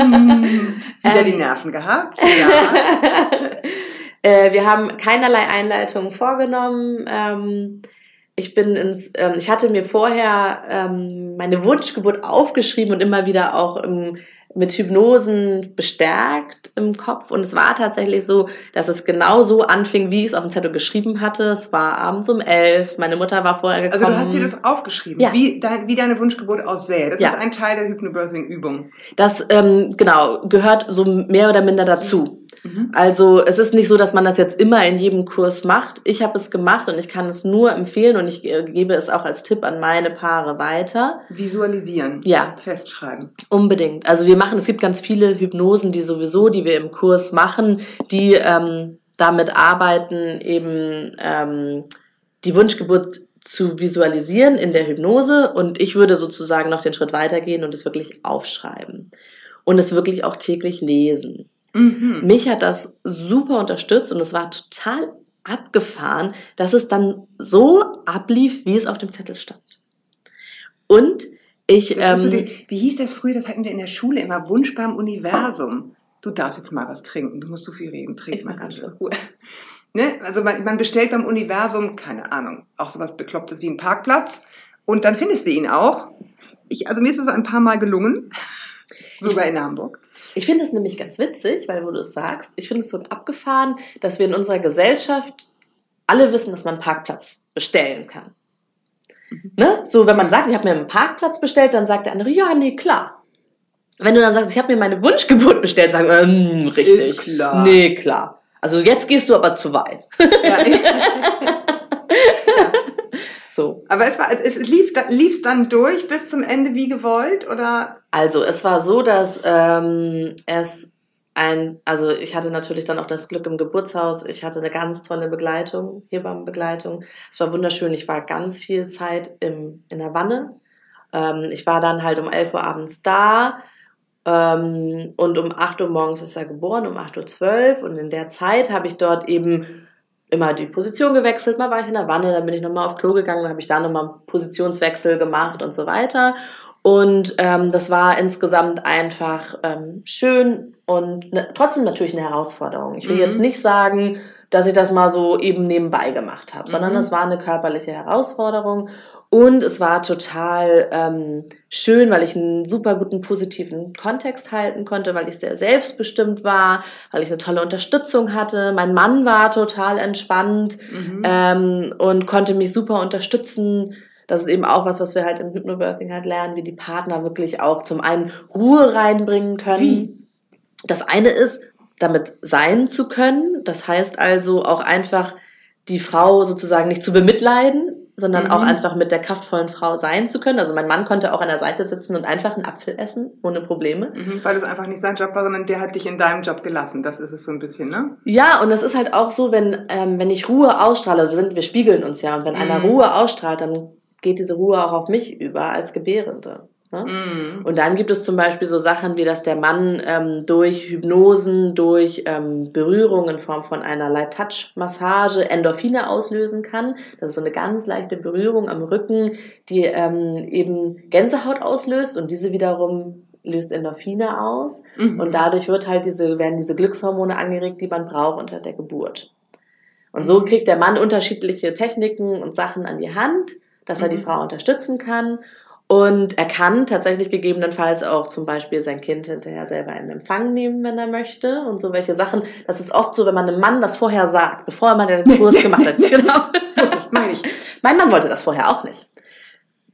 Mm. Wieder Ähm. die Nerven gehabt? Ja. äh, wir haben keinerlei Einleitungen vorgenommen. Ähm, ich bin ins, ähm, ich hatte mir vorher ähm, meine Wunschgeburt aufgeschrieben und immer wieder auch im, mit Hypnosen bestärkt im Kopf. Und es war tatsächlich so, dass es genau so anfing, wie ich es auf dem Zettel geschrieben hatte. Es war abends um elf. Meine Mutter war vorher gekommen. Also du hast dir das aufgeschrieben, Ja. wie, wie deine Wunschgeburt aussähe. Das Ja. ist ein Teil der Hypnobirthing-Übung. Das ähm, genau gehört so mehr oder minder dazu. Mhm. Also es ist nicht so, dass man das jetzt immer in jedem Kurs macht. Ich habe es gemacht und ich kann es nur empfehlen und ich äh, gebe es auch als Tipp an meine Paare weiter. Visualisieren. Ja. Festschreiben. Unbedingt. Also wir machen, es gibt ganz viele Hypnosen, die sowieso, die wir im Kurs machen, die ähm, damit arbeiten, eben ähm, die Wunschgeburt zu visualisieren in der Hypnose und ich würde sozusagen noch den Schritt weitergehen und es wirklich aufschreiben und es wirklich auch täglich lesen. Mhm. Mich hat das super unterstützt und es war total abgefahren, dass es dann so ablief, wie es auf dem Zettel stand. Und ich, ähm, die, wie hieß das früher? Das hatten wir in der Schule immer. Wunsch beim Universum. Du darfst jetzt mal was trinken. Du musst so viel reden. Trink Ich mal ganz Ruhe. Ne? Also man, man bestellt beim Universum, keine Ahnung, auch sowas Beklopptes wie einen Parkplatz. Und dann findest du ihn auch. Ich, also mir ist es ein paar Mal gelungen. Sogar in Hamburg. Ich finde es nämlich ganz witzig, weil wo du es sagst, ich finde es so abgefahren, dass wir in unserer Gesellschaft alle wissen, dass man einen Parkplatz bestellen kann. Ne? So, wenn man sagt, ich habe mir einen Parkplatz bestellt, dann sagt der andere, ja, nee, klar. Wenn du dann sagst, ich habe mir meine Wunschgeburt bestellt, sagen, wir, ähm, richtig. Ist klar. Nee, klar. Also jetzt gehst du aber zu weit. Ja, So. aber es war, es lief, lief's dann durch bis zum Ende wie gewollt oder? Also es war so, dass ähm, es ein, also ich hatte natürlich dann auch das Glück im Geburtshaus. Ich hatte eine ganz tolle Begleitung, Hebammenbegleitung. Es war wunderschön. Ich war ganz viel Zeit im, in der Wanne. Ähm, ich war dann halt um 11 Uhr abends da. Ähm, und um 8 Uhr morgens ist er geboren, um 8.12 Uhr. Und in der Zeit habe ich dort eben immer die Position gewechselt. Mal war ich in der Wanne, dann bin ich nochmal auf Klo gegangen, dann habe ich da nochmal einen Positionswechsel gemacht und so weiter. Und ähm, das war insgesamt einfach ähm, schön und ne, trotzdem natürlich eine Herausforderung. Ich will Mhm. jetzt nicht sagen, dass ich das mal so eben nebenbei gemacht habe, sondern Mhm. es war eine körperliche Herausforderung. Und es war total ähm, schön, weil ich einen super guten positiven Kontext halten konnte, weil ich sehr selbstbestimmt war, weil ich eine tolle Unterstützung hatte. Mein Mann war total entspannt Mhm. ähm, und konnte mich super unterstützen. Das ist eben auch was, was wir halt im Hypnobirthing halt lernen, wie die Partner wirklich auch zum einen Ruhe reinbringen können. Wie? Das eine ist, damit sein zu können. Das heißt also auch einfach die Frau sozusagen nicht zu bemitleiden, sondern Mhm. auch einfach mit der kraftvollen Frau sein zu können. Also mein Mann konnte auch an der Seite sitzen und einfach einen Apfel essen, ohne Probleme. Mhm, weil es einfach nicht sein Job war, sondern der hat dich in deinem Job gelassen. Das ist es so ein bisschen, ne? Ja, und es ist halt auch so, wenn, ähm, wenn ich Ruhe ausstrahle, also wir, sind, wir spiegeln uns ja, und wenn einer Mhm. Ruhe ausstrahlt, dann geht diese Ruhe auch auf mich über als Gebärende. Ne? Mhm. Und dann gibt es zum Beispiel so Sachen wie, dass der Mann ähm, durch Hypnosen, durch ähm, Berührung in Form von einer Light-Touch-Massage Endorphine auslösen kann. Das ist so eine ganz leichte Berührung am Rücken, die ähm, eben Gänsehaut auslöst und diese wiederum löst Endorphine aus. Mhm. Und dadurch wird halt diese, werden diese Glückshormone angeregt, die man braucht unter der Geburt. Und so kriegt der Mann unterschiedliche Techniken und Sachen an die Hand, dass er die Mhm. Frau unterstützen kann. Und er kann tatsächlich gegebenenfalls auch zum Beispiel sein Kind hinterher selber in Empfang nehmen, wenn er möchte. Und so welche Sachen. Das ist oft so, wenn man einem Mann das vorher sagt, bevor man den Kurs gemacht hat. Genau. meine ich. Mein Mann wollte das vorher auch nicht.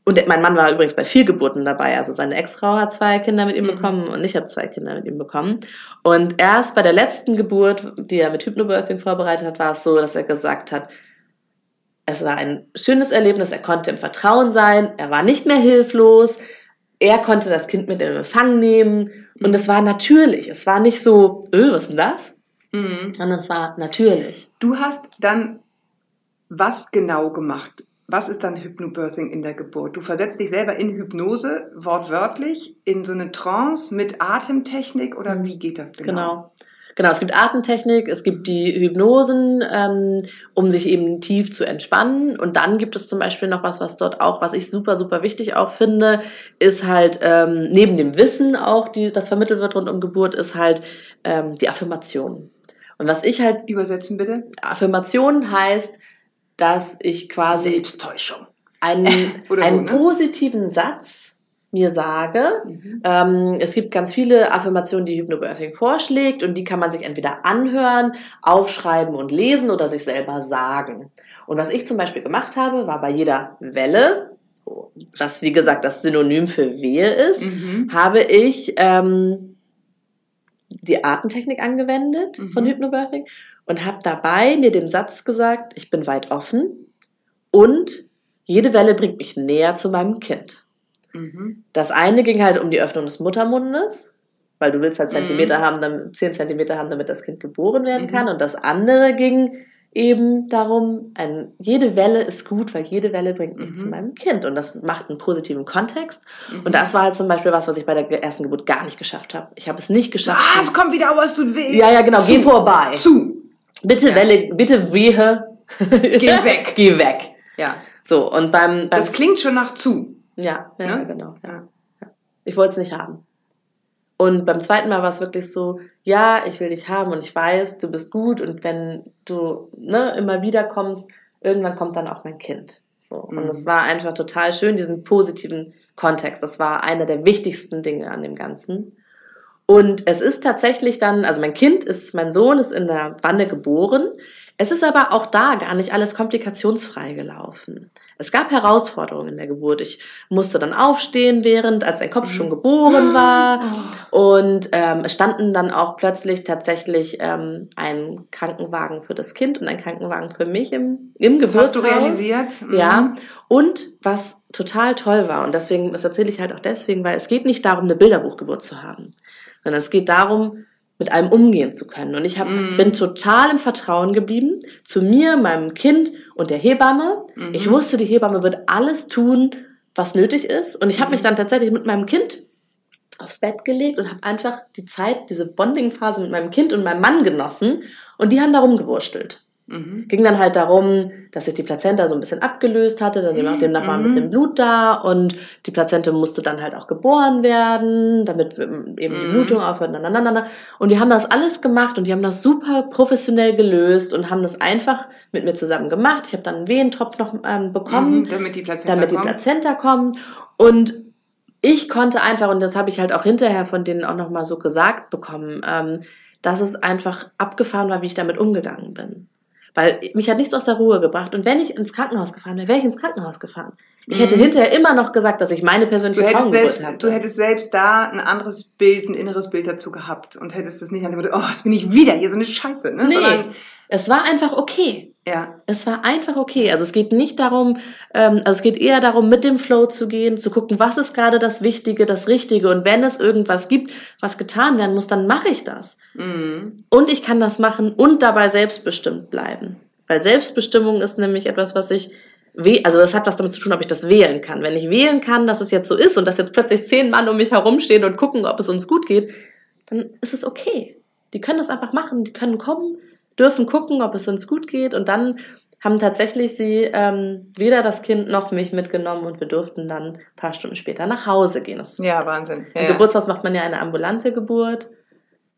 Und mein Mann war übrigens bei vier Geburten dabei. Also seine Ex-Frau hat zwei Kinder mit ihm Mhm. bekommen und ich habe zwei Kinder mit ihm bekommen. Und erst bei der letzten Geburt, die er mit Hypnobirthing vorbereitet hat, war es so, dass er gesagt hat, es war ein schönes Erlebnis, er konnte im Vertrauen sein, er war nicht mehr hilflos, er konnte das Kind mit in Empfang nehmen und es war natürlich. Es war nicht so, öh, was ist denn das? Mhm. Sondern es war natürlich. Du hast dann was genau gemacht? Was ist dann Hypnobirthing in der Geburt? Du versetzt dich selber in Hypnose, wortwörtlich, in so eine Trance mit Atemtechnik oder Mhm. wie geht das genau? Genau. Genau, es gibt Atemtechnik, es gibt die Hypnosen, ähm, um sich eben tief zu entspannen. Und dann gibt es zum Beispiel noch was, was dort auch, was ich super, super wichtig auch finde, ist halt ähm, neben dem Wissen auch, die, das vermittelt wird rund um Geburt, ist halt ähm, die Affirmation. Und was ich halt, Übersetzen bitte. Affirmation heißt, dass ich quasi Selbsttäuschung. einen, so, einen ne? positiven Satz mir sage, ähm, es gibt ganz viele Affirmationen, die Hypnobirthing vorschlägt und die kann man sich entweder anhören, aufschreiben und lesen oder sich selber sagen. Und was ich zum Beispiel gemacht habe, war bei jeder Welle, was wie gesagt das Synonym für Wehe ist, Mhm. habe ich ähm, die Atemtechnik angewendet von Mhm. Hypnobirthing und habe dabei mir den Satz gesagt, ich bin weit offen und jede Welle bringt mich näher zu meinem Kind. Mhm. Das eine ging halt um die Öffnung des Muttermundes, weil du willst halt Mhm. Zentimeter haben, dann 10 Zentimeter haben, damit das Kind geboren werden Mhm. kann. Und das andere ging eben darum, ein, jede Welle ist gut, weil jede Welle bringt mich Mhm. zu meinem Kind. Und das macht einen positiven Kontext. Mhm. Und das war halt zum Beispiel was, was ich bei der ersten Geburt gar nicht geschafft habe. Ich habe es nicht geschafft. Ah, es kommt wieder, aber es tut weh. ja, ja, genau, geh vorbei. Zu. Bitte Ja. Welle, bitte Wehe. Geh weg. Geh weg. Ja. So, und beim, beim Das klingt schon nach zu. Ja, ja, Ne? genau. Ja. Ja. Ich wollte es nicht haben. Und beim zweiten Mal war es wirklich so, ja, ich will dich haben und ich weiß, du bist gut und wenn du ne, immer wieder kommst, irgendwann kommt dann auch mein Kind. So. Und Mhm. es war einfach total schön, diesen positiven Kontext. Das war einer der wichtigsten Dinge an dem Ganzen. Und es ist tatsächlich dann, also mein Kind ist, mein Sohn ist in der Wanne geboren. Es ist aber auch da gar nicht alles komplikationsfrei gelaufen. Es gab Herausforderungen in der Geburt. Ich musste dann aufstehen, während, als ein Kopf schon geboren war. Und ähm, es standen dann auch plötzlich tatsächlich ähm, ein Krankenwagen für das Kind und ein Krankenwagen für mich im, im Das hast du Geburtshaus. realisiert? Mhm. Ja, und was total toll war, und deswegen, das erzähle ich halt auch deswegen, weil es geht nicht darum, eine Bilderbuchgeburt zu haben, sondern es geht darum, mit allem umgehen zu können. Und ich hab, Mhm. bin total im Vertrauen geblieben zu mir, meinem Kind und der Hebamme. Mhm. Ich wusste, die Hebamme wird alles tun, was nötig ist. Und ich habe mich Mhm. dann tatsächlich mit meinem Kind aufs Bett gelegt und habe einfach die Zeit, diese Bonding-Phase mit meinem Kind und meinem Mann genossen. Und die haben da rumgewurstelt. Mhm. Ging dann halt darum, dass sich die Plazenta so ein bisschen abgelöst hatte, dann Mhm. demnach war ein bisschen Blut da und die Plazenta musste dann halt auch geboren werden, damit eben die Mhm. Blutung aufhört. na, na, na, na. Und die haben das alles gemacht und die haben das super professionell gelöst und haben das einfach mit mir zusammen gemacht. Ich habe dann einen Wehentropf noch ähm, bekommen Mhm, damit die Plazenta damit die. Plazenta kommt. Und ich konnte einfach, und das habe ich halt auch hinterher von denen auch nochmal so gesagt bekommen, ähm, dass es einfach abgefahren war, wie ich damit umgegangen bin. Weil mich hat nichts aus der Ruhe gebracht. Und wenn ich ins Krankenhaus gefahren wäre, wäre ich ins Krankenhaus gefahren. Ich hätte Mhm. hinterher immer noch gesagt, dass ich meine persönliche Traumgeburt selbst, hatte. du hättest selbst da ein anderes Bild, ein inneres Bild dazu gehabt und hättest es nicht an dem oh, jetzt bin ich wieder hier, so eine Scheiße. Ne? Nee. Sondern, es war einfach okay. Ja, Es war einfach okay. Also es geht nicht darum, ähm, also es geht eher darum, mit dem Flow zu gehen, zu gucken, was ist gerade das Wichtige, das Richtige. Und wenn es irgendwas gibt, was getan werden muss, dann mache ich das. mhm. Und ich kann das machen und dabei selbstbestimmt bleiben. Weil Selbstbestimmung ist nämlich etwas, was ich weh, also das hat was damit zu tun, ob ich das wählen kann. Wenn ich wählen kann, dass es jetzt so ist und dass jetzt plötzlich zehn Mann um mich herumstehen und gucken, ob es uns gut geht, dann ist es okay. Die können das einfach machen, die können kommen, dürfen gucken, ob es uns gut geht und dann haben tatsächlich sie ähm, weder das Kind noch mich mitgenommen und wir durften dann ein paar Stunden später nach Hause gehen. Das ja, Wahnsinn. Ja, im ja. Geburtshaus macht man ja eine ambulante Geburt.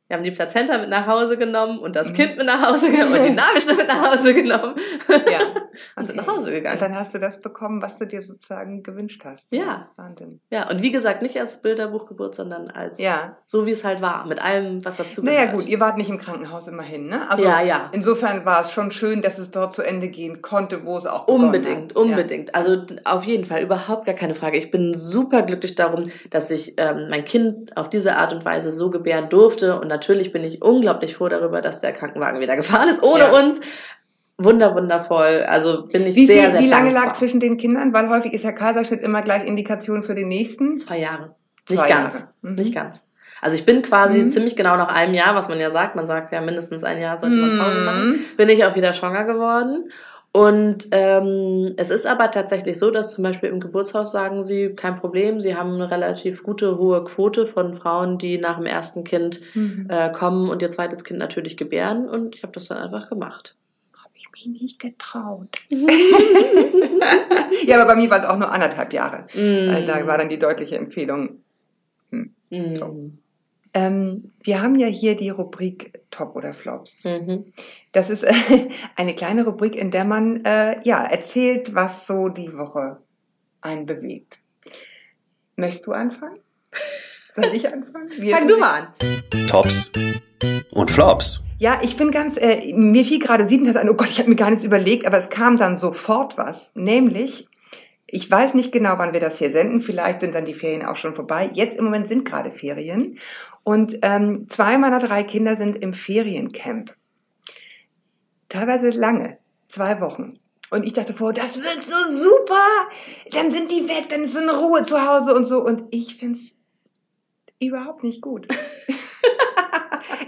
Wir haben die Plazenta mit nach Hause genommen und das Mhm. Kind mit nach Hause genommen und die Nabelschnur mit nach Hause genommen. Ja. Und sind Okay. nach Hause Und gegangen. dann hast du das bekommen, was du dir sozusagen gewünscht hast. Ja. Wahnsinn. Ja, und wie gesagt, nicht als Bilderbuchgeburt, sondern als Ja. so, wie es halt war, mit allem, was dazu Naja, gehört. gut, ihr wart nicht im Krankenhaus immerhin, ne? Also ja, ja. insofern war es schon schön, dass es dort zu Ende gehen konnte, wo es auch Unbedingt, hat. unbedingt. Also d- auf jeden Fall, überhaupt gar keine Frage. Ich bin super glücklich darum, dass ich ähm, mein Kind auf diese Art und Weise so gebären durfte. Und natürlich bin ich unglaublich froh darüber, dass der Krankenwagen wieder gefahren ist, ohne Ja. uns. Wunder, wundervoll. Also bin ich Wie, sehr, viel, sehr wie lange dankbar. lag zwischen den Kindern? Weil häufig ist ja Kaiserschnitt immer gleich Indikation für den nächsten. Zwei Jahre. Nicht Zwei ganz. Jahre. Mhm. Nicht ganz. Also ich bin quasi Mhm. ziemlich genau nach einem Jahr, was man ja sagt, man sagt ja mindestens ein Jahr sollte man Pause machen, Mhm. bin ich auch wieder schwanger geworden. Und ähm, es ist aber tatsächlich so, dass zum Beispiel im Geburtshaus sagen sie, kein Problem, sie haben eine relativ gute, hohe Quote von Frauen, die nach dem ersten Kind Mhm. äh, kommen und ihr zweites Kind natürlich gebären. Und ich habe das dann einfach gemacht. Hab ich mich nicht getraut. ja, aber bei mir waren es auch nur anderthalb Jahre. Weil Da war dann die deutliche Empfehlung. Mm. Ähm, wir haben ja hier die Rubrik Top oder Flops. Mhm. Das ist äh, eine kleine Rubrik, in der man äh, ja erzählt, was so die Woche einen bewegt. Möchtest du anfangen? Soll ich anfangen? Wie Fang du mal an. Tops und Flops. Ja, ich bin ganz, äh, mir fiel gerade sieben an, oh Gott, ich habe mir gar nichts überlegt, aber es kam dann sofort was. Nämlich, ich weiß nicht genau, wann wir das hier senden, vielleicht sind dann die Ferien auch schon vorbei. Jetzt im Moment sind gerade Ferien. Und ähm, zwei meiner drei Kinder sind im Feriencamp. Teilweise lange, zwei Wochen. Und ich dachte vor, das wird so super. Dann sind die weg, dann ist so eine Ruhe zu Hause und so. Und ich find's überhaupt nicht gut.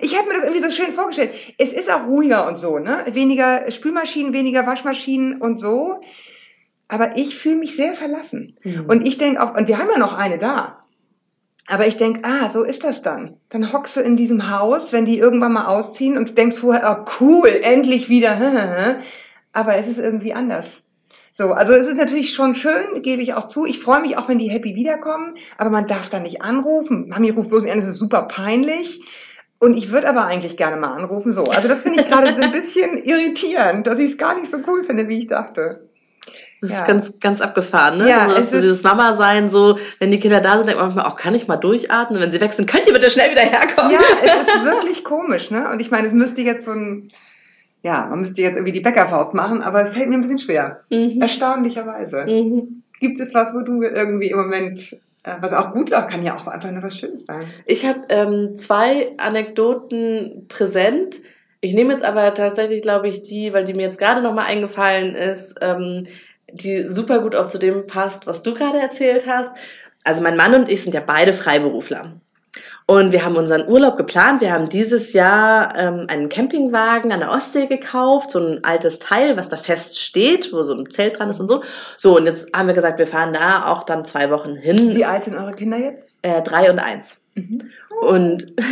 Ich habe mir das irgendwie so schön vorgestellt. Es ist auch ruhiger und so, ne? Weniger Spülmaschinen, weniger Waschmaschinen und so. Aber ich fühle mich sehr verlassen. Mhm. Und ich denke auch, und wir haben ja noch eine da. Aber ich denke, ah, so ist das dann. Dann hockst du in diesem Haus, wenn die irgendwann mal ausziehen und denkst vorher, oh cool, endlich wieder. Aber es ist irgendwie anders. So, also es ist natürlich schon schön, gebe ich auch zu. Ich freue mich auch, wenn die happy wiederkommen, aber man darf da nicht anrufen. Mami ruft bloß nicht an, das ist super peinlich. Und ich würde aber eigentlich gerne mal anrufen. So, also das finde ich gerade so ein bisschen irritierend, dass ich es gar nicht so cool finde, wie ich dachte. Das Ja. ist ganz, ganz abgefahren, ne? Ja, also, es so dieses Mama-Sein, so, wenn die Kinder da sind, denkt man manchmal, auch kann ich mal durchatmen? Wenn sie weg sind, könnt ihr bitte schnell wieder herkommen? Ja, es ist wirklich komisch, ne? Und ich meine, es müsste jetzt so ein, ja, man müsste jetzt irgendwie die Bäckerfaust machen, aber es fällt mir ein bisschen schwer. Mhm. Erstaunlicherweise. Mhm. Gibt es was, wo du irgendwie im Moment, äh, was auch gut läuft, kann ja auch einfach nur was Schönes sein. Ich habe ähm, zwei Anekdoten präsent. Ich nehme jetzt aber tatsächlich, glaube ich, die, weil die mir jetzt gerade nochmal eingefallen ist, ähm, die super gut auch zu dem passt, was du gerade erzählt hast. Also mein Mann und ich sind ja beide Freiberufler. Und wir haben unseren Urlaub geplant. Wir haben dieses Jahr ähm, einen Campingwagen an der Ostsee gekauft, so ein altes Teil, was da fest steht, wo so ein Zelt dran ist und so. So, und jetzt haben wir gesagt, wir fahren da auch dann zwei Wochen hin. Wie alt sind eure Kinder jetzt? Äh, drei und eins. Mhm. Und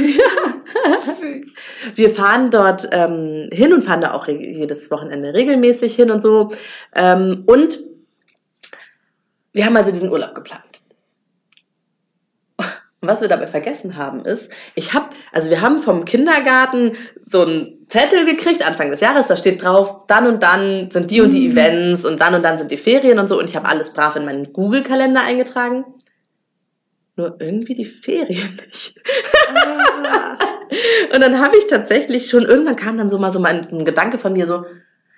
Wir fahren dort ähm, hin und fahren da auch jedes Wochenende regelmäßig hin und so. Ähm, und wir haben also diesen Urlaub geplant. Und was wir dabei vergessen haben ist, ich habe, also wir haben vom Kindergarten so einen Zettel gekriegt, Anfang des Jahres, da steht drauf, dann und dann sind die und die Events und dann und dann sind die Ferien und so. Und ich habe alles brav in meinen Google-Kalender eingetragen. Nur irgendwie die Ferien nicht. Und dann habe ich tatsächlich schon, irgendwann kam dann so mal so mal ein, Gedanke von mir so,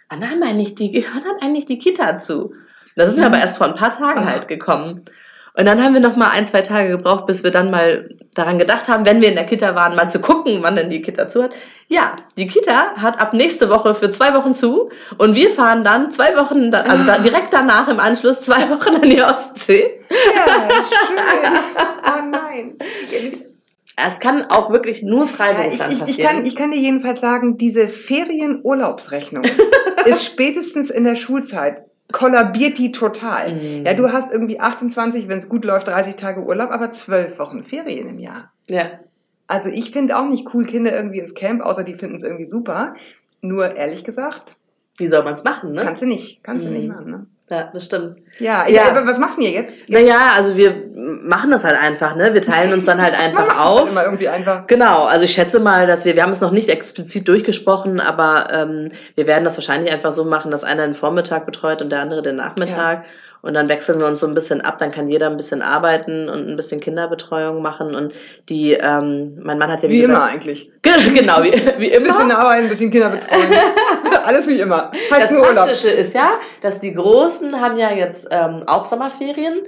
wann haben eigentlich die, gehört dann eigentlich die Kita zu? Das ist mir aber erst vor ein paar Tagen Ah. halt gekommen. Und dann haben wir noch mal ein, zwei Tage gebraucht, bis wir dann mal daran gedacht haben, wenn wir in der Kita waren, mal zu gucken, wann denn die Kita zu hat. Ja, die Kita hat ab nächste Woche für zwei Wochen zu und wir fahren dann zwei Wochen, da, also da, direkt danach im Anschluss zwei Wochen an die Ostsee. Ja, schön. Oh nein. Es kann auch wirklich nur Ja, ich, Freiberuflern ich, ich, passieren. kann, ich kann dir jedenfalls sagen, diese Ferienurlaubsrechnung ist spätestens in der Schulzeit kollabiert die total. Mhm. Ja, du hast irgendwie 28, wenn es gut läuft, 30 Tage Urlaub, aber 12 Wochen Ferien im Jahr. ja. Also ich finde auch nicht cool, Kinder irgendwie ins Camp, außer die finden es irgendwie super. Nur ehrlich gesagt, Wie soll man es machen, ne? kannst du nicht, kannst du Mhm. nicht machen. Ne? Ja, das stimmt. Ja, Ja. ja, aber was macht ihr jetzt? Naja, also wir machen das halt einfach, ne? Wir teilen uns dann halt Man einfach das auf. Halt immer irgendwie einfach. Genau, also ich schätze mal, dass wir, wir haben es noch nicht explizit durchgesprochen, aber ähm, wir werden das wahrscheinlich einfach so machen, dass einer den Vormittag betreut und der andere den Nachmittag. Und dann wechseln wir uns so ein bisschen ab, dann kann jeder ein bisschen arbeiten und ein bisschen Kinderbetreuung machen. Und die, ähm, mein Mann hat ja Wie immer gesagt, eigentlich. genau, wie, wie Ein bisschen immer. arbeiten, ein bisschen Kinder betreuen. Alles wie immer. Heißt Das nur Urlaub. Praktische ist ja, dass die Großen haben ja jetzt ähm, auch Sommerferien.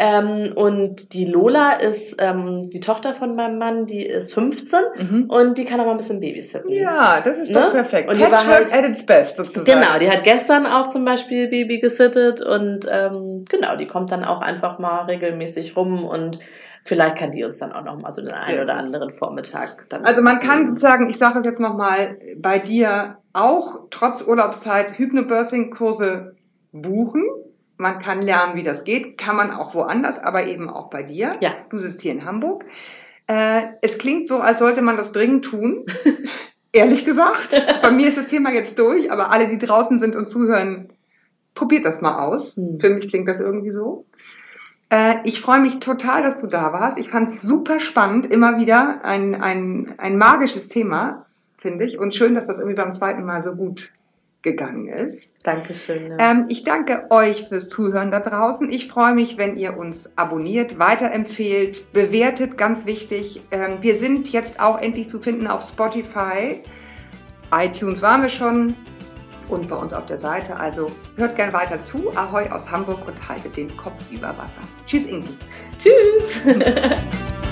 Ähm, und die Lola ist ähm, die Tochter von meinem Mann, die ist 15 Mhm. und die kann auch mal ein bisschen babysitten. Ja, das ist Ne? doch perfekt. Und die war Patchwork halt- at its best, sozusagen. Genau, die hat gestern auch zum Beispiel Baby gesittet und ähm, genau, die kommt dann auch einfach mal regelmäßig rum und vielleicht kann die uns dann auch noch mal so den einen Sehr oder gut. anderen Vormittag dann. Also man kann sozusagen, ich sage es jetzt nochmal, bei dir auch trotz Urlaubszeit Hypnobirthing-Kurse buchen. Man kann lernen, wie das geht. Kann man auch woanders, aber eben auch bei dir. Ja. Du sitzt hier in Hamburg. Äh, es klingt so, als sollte man das dringend tun. Ehrlich gesagt. Bei mir ist das Thema jetzt durch, aber alle, die draußen sind und zuhören, probiert das mal aus. Hm. Für mich klingt das irgendwie so. Äh, ich freue mich total, dass du da warst. Ich fand es super spannend, immer wieder ein, ein, ein magisches Thema, finde ich. Und schön, dass das irgendwie beim zweiten Mal so gut gegangen ist. Dankeschön. Ja. Ähm, ich danke euch fürs Zuhören da draußen. Ich freue mich, wenn ihr uns abonniert, weiterempfehlt, bewertet, ganz wichtig. Ähm, wir sind jetzt auch endlich zu finden auf Spotify. iTunes waren wir schon und bei uns auf der Seite. Also hört gern weiter zu. Ahoi aus Hamburg und haltet den Kopf über Wasser. Tschüss, Ingi. Tschüss.